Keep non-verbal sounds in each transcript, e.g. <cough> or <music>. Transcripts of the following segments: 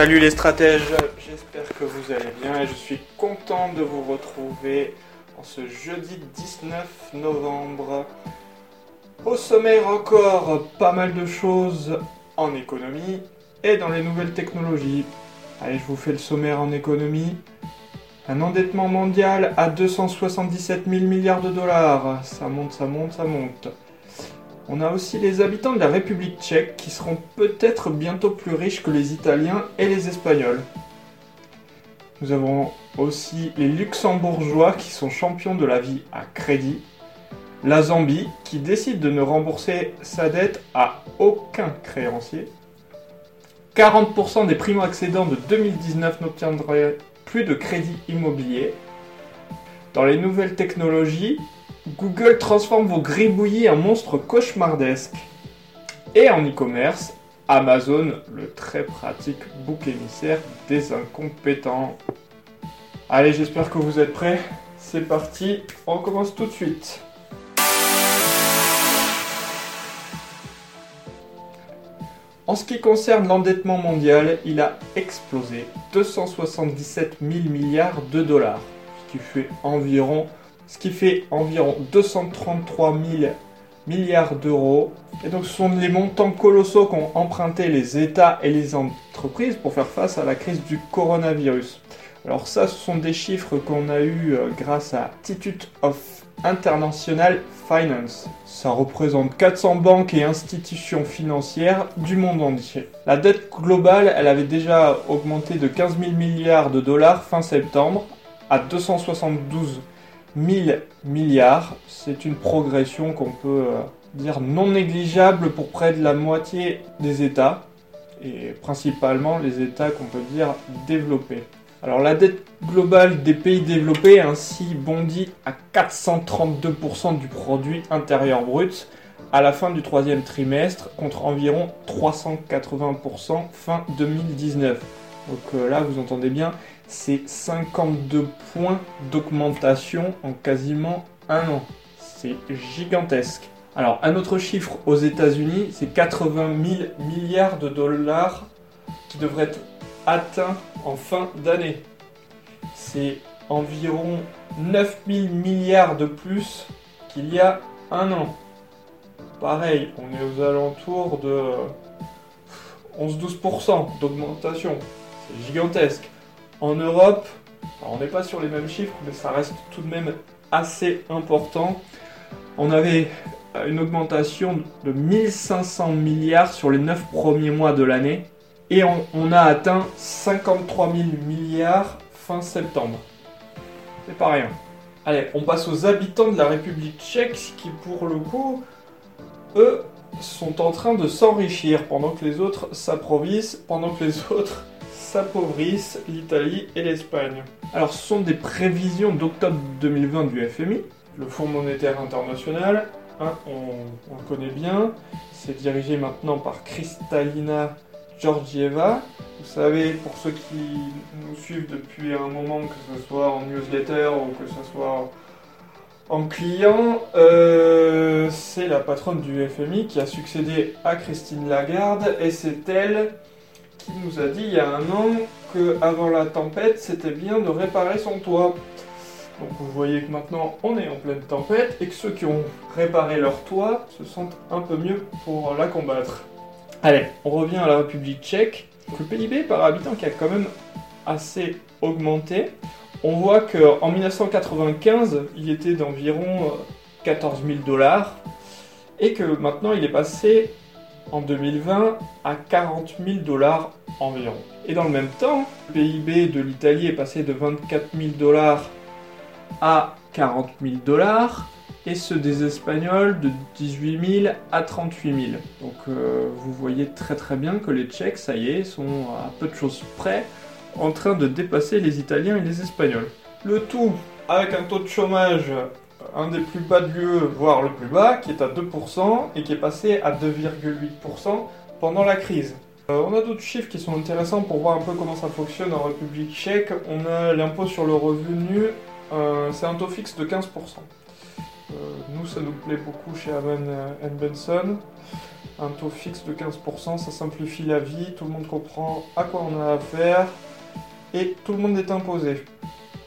Salut les stratèges, j'espère que vous allez bien et je suis content de vous retrouver en ce jeudi 19 novembre. Au sommaire encore pas mal de choses en économie et dans les nouvelles technologies. Allez, je vous fais le sommaire en économie. Un endettement mondial à 277 000 milliards de dollars. Ça monte, ça monte, ça monte. On a aussi les habitants de la République tchèque qui seront peut-être bientôt plus riches que les Italiens et les Espagnols. Nous avons aussi les Luxembourgeois qui sont champions de la vie à crédit. La Zambie qui décide de ne rembourser sa dette à aucun créancier. 40% des primo-accédants de 2019 n'obtiendraient plus de crédit immobilier. Dans les nouvelles technologies, Google transforme vos gribouillis en monstres cauchemardesques. Et en e-commerce, Amazon, le très pratique bouc émissaire des incompétents. Allez, j'espère que vous êtes prêts. C'est parti, on commence tout de suite. En ce qui concerne l'endettement mondial, il a explosé 277 000 milliards de dollars, ce qui fait environ ce qui fait environ 233 000 milliards d'euros. Et donc ce sont les montants colossaux qu'ont emprunté les États et les entreprises pour faire face à la crise du coronavirus. Alors ça, ce sont des chiffres qu'on a eus euh, grâce à Institute of International Finance. Ça représente 400 banques et institutions financières du monde entier. La dette globale, elle avait déjà augmenté de 15 000 milliards de dollars fin septembre à 272 1000 milliards. C'est une progression qu'on peut euh, dire non négligeable pour près de la moitié des États, et principalement les États qu'on peut dire développés. Alors la dette globale des pays développés ainsi bondit à 432% du produit intérieur brut à la fin du troisième trimestre contre environ 380% fin 2019. Donc euh, là vous entendez bien, c'est 52 points d'augmentation en quasiment un an. C'est gigantesque. Alors, un autre chiffre aux États-Unis, c'est 80 000 milliards de dollars qui devraient être atteints en fin d'année. C'est environ 9 000 milliards de plus qu'il y a un an. Pareil, on est aux alentours de 11-12% d'augmentation. Gigantesque. En Europe, on n'est pas sur les mêmes chiffres, mais ça reste tout de même assez important. On avait une augmentation de 1500 milliards sur les 9 premiers mois de l'année. Et on, a atteint 53 000 milliards fin septembre. C'est pas rien. Allez, on passe aux habitants de la République tchèque qui, pour le coup, eux, sont en train de s'enrichir pendant que les autres s'approvissent, pendant que les <laughs> autres s'appauvrissent l'Italie et l'Espagne. Alors ce sont des prévisions d'octobre 2020 du FMI, le Fonds monétaire international, hein, on, le connaît bien, c'est dirigé maintenant par Kristalina Georgieva. Vous savez, pour ceux qui nous suivent depuis un moment, que ce soit en newsletter ou que ce soit en client, euh, c'est la patronne du FMI qui a succédé à Christine Lagarde et c'est elle qui nous a dit il y a un an que avant la tempête, c'était bien de réparer son toit. Donc vous voyez que maintenant on est en pleine tempête et que ceux qui ont réparé leur toit se sentent un peu mieux pour la combattre. Allez, on revient à la République tchèque. Le PIB par habitant qui a quand même assez augmenté. On voit qu'en 1995, il était d'environ 14 000 dollars et que maintenant il est passé en 2020 à 40 000 dollars environ. Et dans le même temps, le PIB de l'Italie est passé de 24 000 dollars à 40 000 dollars. et ceux des Espagnols de 18 000 à 38 000. Donc euh, vous voyez très très bien que les Tchèques, ça y est, sont à peu de choses près en train de dépasser les Italiens et les Espagnols. Le tout avec un taux de chômage un des plus bas l'UE, voire le plus bas, qui est à 2% et qui est passé à 2,8% pendant la crise. Euh, on a d'autres chiffres qui sont intéressants pour voir un peu comment ça fonctionne en République tchèque. On a l'impôt sur le revenu, euh, c'est un taux fixe de 15%. Euh, nous, ça nous plaît beaucoup chez Aman Benson. Un taux fixe de 15%, ça simplifie la vie, tout le monde comprend à quoi on a affaire et tout le monde est imposé.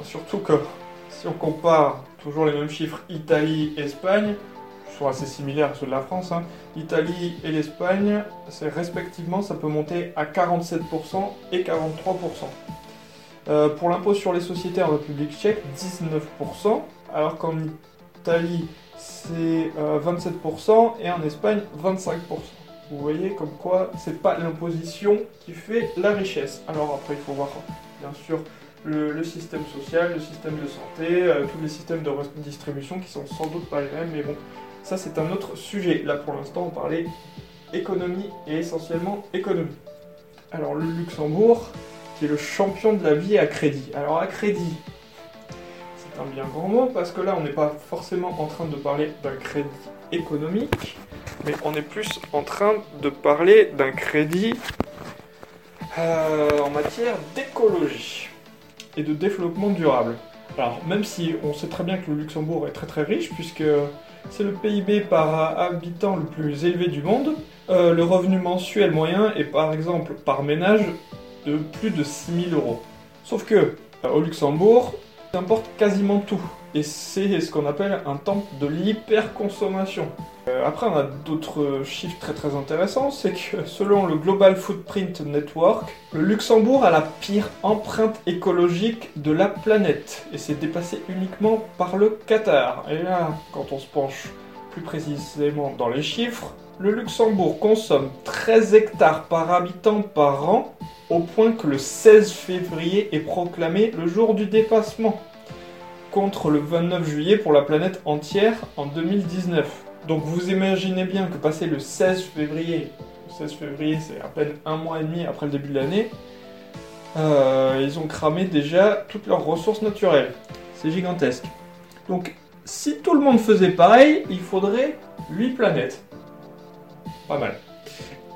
Surtout que si on compare toujours les mêmes chiffres Italie, Espagne, sont assez similaires à ceux de la France. Hein. L'Italie et l'Espagne, c'est respectivement, ça peut monter à 47% et 43%. Euh, pour l'impôt sur les sociétés en République tchèque, 19%, alors qu'en Italie, c'est 27% euh, et en Espagne, 25%. Vous voyez comme quoi c'est pas l'imposition qui fait la richesse. Alors après, il faut voir bien sûr le, système social, le système de santé, euh, tous les systèmes de distribution qui sont sans doute pas les mêmes, mais bon, ça c'est un autre sujet. Là pour l'instant on parlait économie et essentiellement économie. Alors le Luxembourg, qui est le champion de la vie à crédit. Alors à crédit, c'est un bien grand mot parce que là on n'est pas forcément en train de parler d'un crédit économique, mais on est plus en train de parler d'un crédit euh, en matière d'écologie et de développement durable. Alors, même si on sait très bien que le Luxembourg est très très riche, puisque c'est le PIB par habitant le plus élevé du monde, euh, le revenu mensuel moyen est par exemple par ménage de plus de 6000 euros. Sauf que, euh, au Luxembourg, importe quasiment tout. Et c'est ce qu'on appelle un temple de l'hyperconsommation. Euh, après, on a d'autres chiffres très très intéressants. C'est que selon le Global Footprint Network, le Luxembourg a la pire empreinte écologique de la planète. Et c'est dépassé uniquement par le Qatar. Et là, quand on se penche plus précisément dans les chiffres, le Luxembourg consomme 13 hectares par habitant par an, au point que le 16 février est proclamé le jour du dépassement, contre le 29 juillet pour la planète entière en 2019. Donc vous imaginez bien que passer le 16 février, le 16 février c'est à peine un mois et demi après le début de l'année, euh, ils ont cramé déjà toutes leurs ressources naturelles. C'est gigantesque. Donc si tout le monde faisait pareil, il faudrait 8 planètes. Pas mal.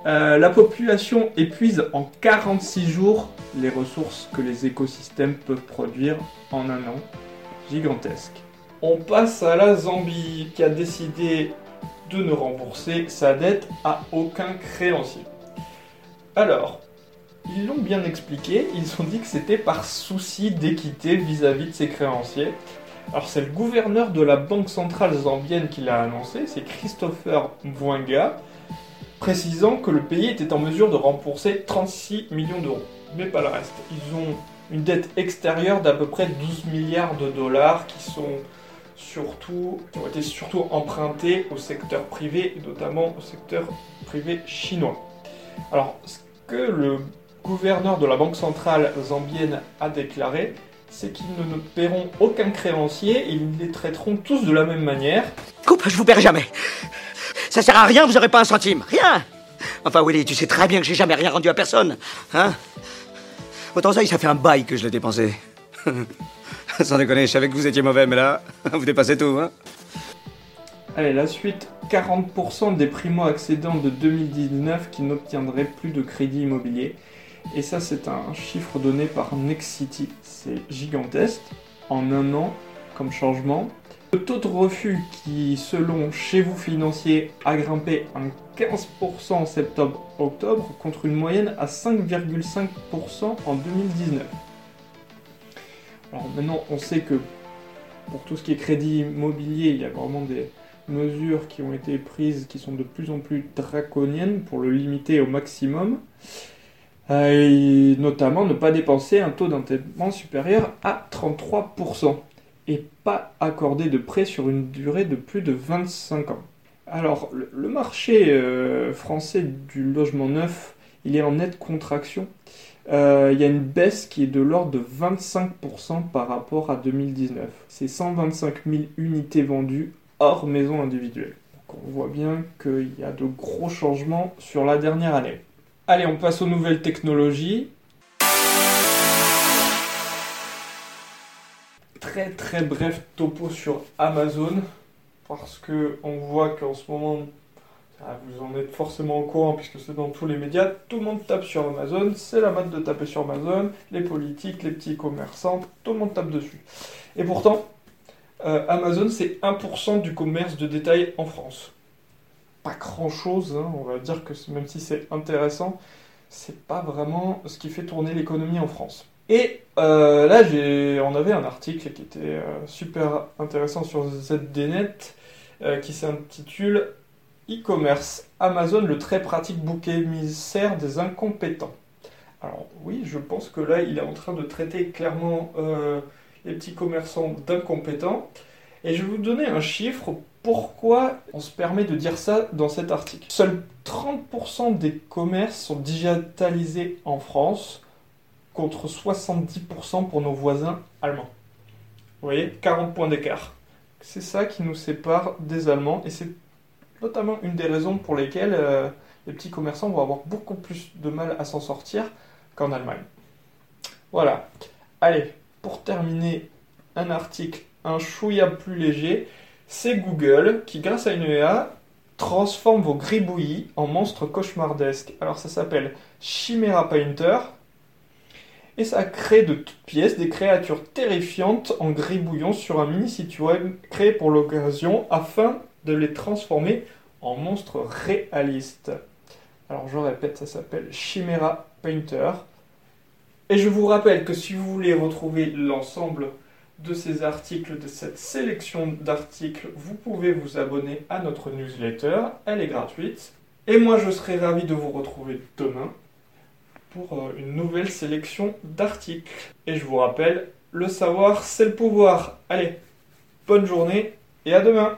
Euh, la population épuise en 46 jours les ressources que les écosystèmes peuvent produire en un an. Gigantesque. On passe à la Zambie qui a décidé de ne rembourser sa dette à aucun créancier. Alors, ils l'ont bien expliqué, ils ont dit que c'était par souci d'équité vis-à-vis de ses créanciers. Alors c'est le gouverneur de la Banque centrale zambienne qui l'a annoncé, c'est Christopher Mwanga, précisant que le pays était en mesure de rembourser 36 millions d'euros, mais pas le reste. Ils ont une dette extérieure d'à peu près 12 milliards de dollars qui sont surtout, ont été surtout empruntés au secteur privé, et notamment au secteur privé chinois. Alors, ce que le gouverneur de la Banque centrale zambienne a déclaré, c'est qu'ils ne paieront aucun créancier et ils les traiteront tous de la même manière. Coupe, je vous paierai jamais. Ça sert à rien, vous aurez pas un centime. Rien. Enfin, Willy, tu sais très bien que j'ai jamais rien rendu à personne. Hein Autant ça, ça fait un bail que je l'ai dépensé. <laughs> <laughs> Sans déconner, je savais que vous étiez mauvais, mais là, <laughs> vous dépassez tout, hein Allez, la suite, 40% des primo-accédants de 2019 qui n'obtiendraient plus de crédit immobilier. Et ça, c'est un chiffre donné par Nexity. C'est gigantesque. En un an, comme changement. Le taux de refus qui, selon Chez vous Financier, a grimpé à 15% en septembre-octobre contre une moyenne à 5,5% en 2019. Alors maintenant, on sait que pour tout ce qui est crédit immobilier, il y a vraiment des mesures qui ont été prises qui sont de plus en plus draconiennes pour le limiter au maximum. Euh, et notamment ne pas dépenser un taux d'endettement supérieur à 33% et pas accorder de prêt sur une durée de plus de 25 ans. Alors, le marché euh, français du logement neuf, il est en nette contraction. Euh, il y a une baisse qui est de l'ordre de 25% par rapport à 2019. C'est 125 000 unités vendues hors maison individuelle. Donc on voit bien qu'il y a de gros changements sur la dernière année. Allez, on passe aux nouvelles technologies. Très très bref topo sur Amazon parce que on voit qu'en ce moment ah, vous en êtes forcément au courant puisque c'est dans tous les médias. Tout le monde tape sur Amazon. C'est la mode de taper sur Amazon. Les politiques, les petits commerçants, tout le monde tape dessus. Et pourtant, euh, Amazon, c'est 1% du commerce de détail en France. Pas grand-chose, hein. on va dire que même si c'est intéressant, c'est pas vraiment ce qui fait tourner l'économie en France. Et euh, là, on avait un article qui était euh, super intéressant sur ZDNet qui s'intitule e-commerce. Amazon, le très pratique bouc émissaire des incompétents. Alors oui, je pense que là, il est en train de traiter clairement euh, les petits commerçants d'incompétents. Et je vais vous donner un chiffre. Pourquoi on se permet de dire ça dans cet article? Seuls 30% des commerces sont digitalisés en France, contre 70% pour nos voisins allemands. Vous voyez, 40 points d'écart. C'est ça qui nous sépare des Allemands et c'est notamment une des raisons pour lesquelles euh, les petits commerçants vont avoir beaucoup plus de mal à s'en sortir qu'en Allemagne. Voilà. Allez, pour terminer, un article un chouïa plus léger, c'est Google qui, grâce à une EA, transforme vos gribouillis en monstres cauchemardesques. Alors ça s'appelle Chimera Painter. Et ça crée de toutes pièces des créatures terrifiantes en gribouillant sur un mini site web créé pour l'occasion afin de les transformer en monstres réalistes. Alors je répète, ça s'appelle Chimera Painter. Et je vous rappelle que si vous voulez retrouver l'ensemble de ces articles, de cette sélection d'articles, vous pouvez vous abonner à notre newsletter. Elle est gratuite. Et moi, je serai ravi de vous retrouver demain pour euh, une nouvelle sélection d'articles. Et je vous rappelle, le savoir, c'est le pouvoir. Allez, bonne journée et à demain.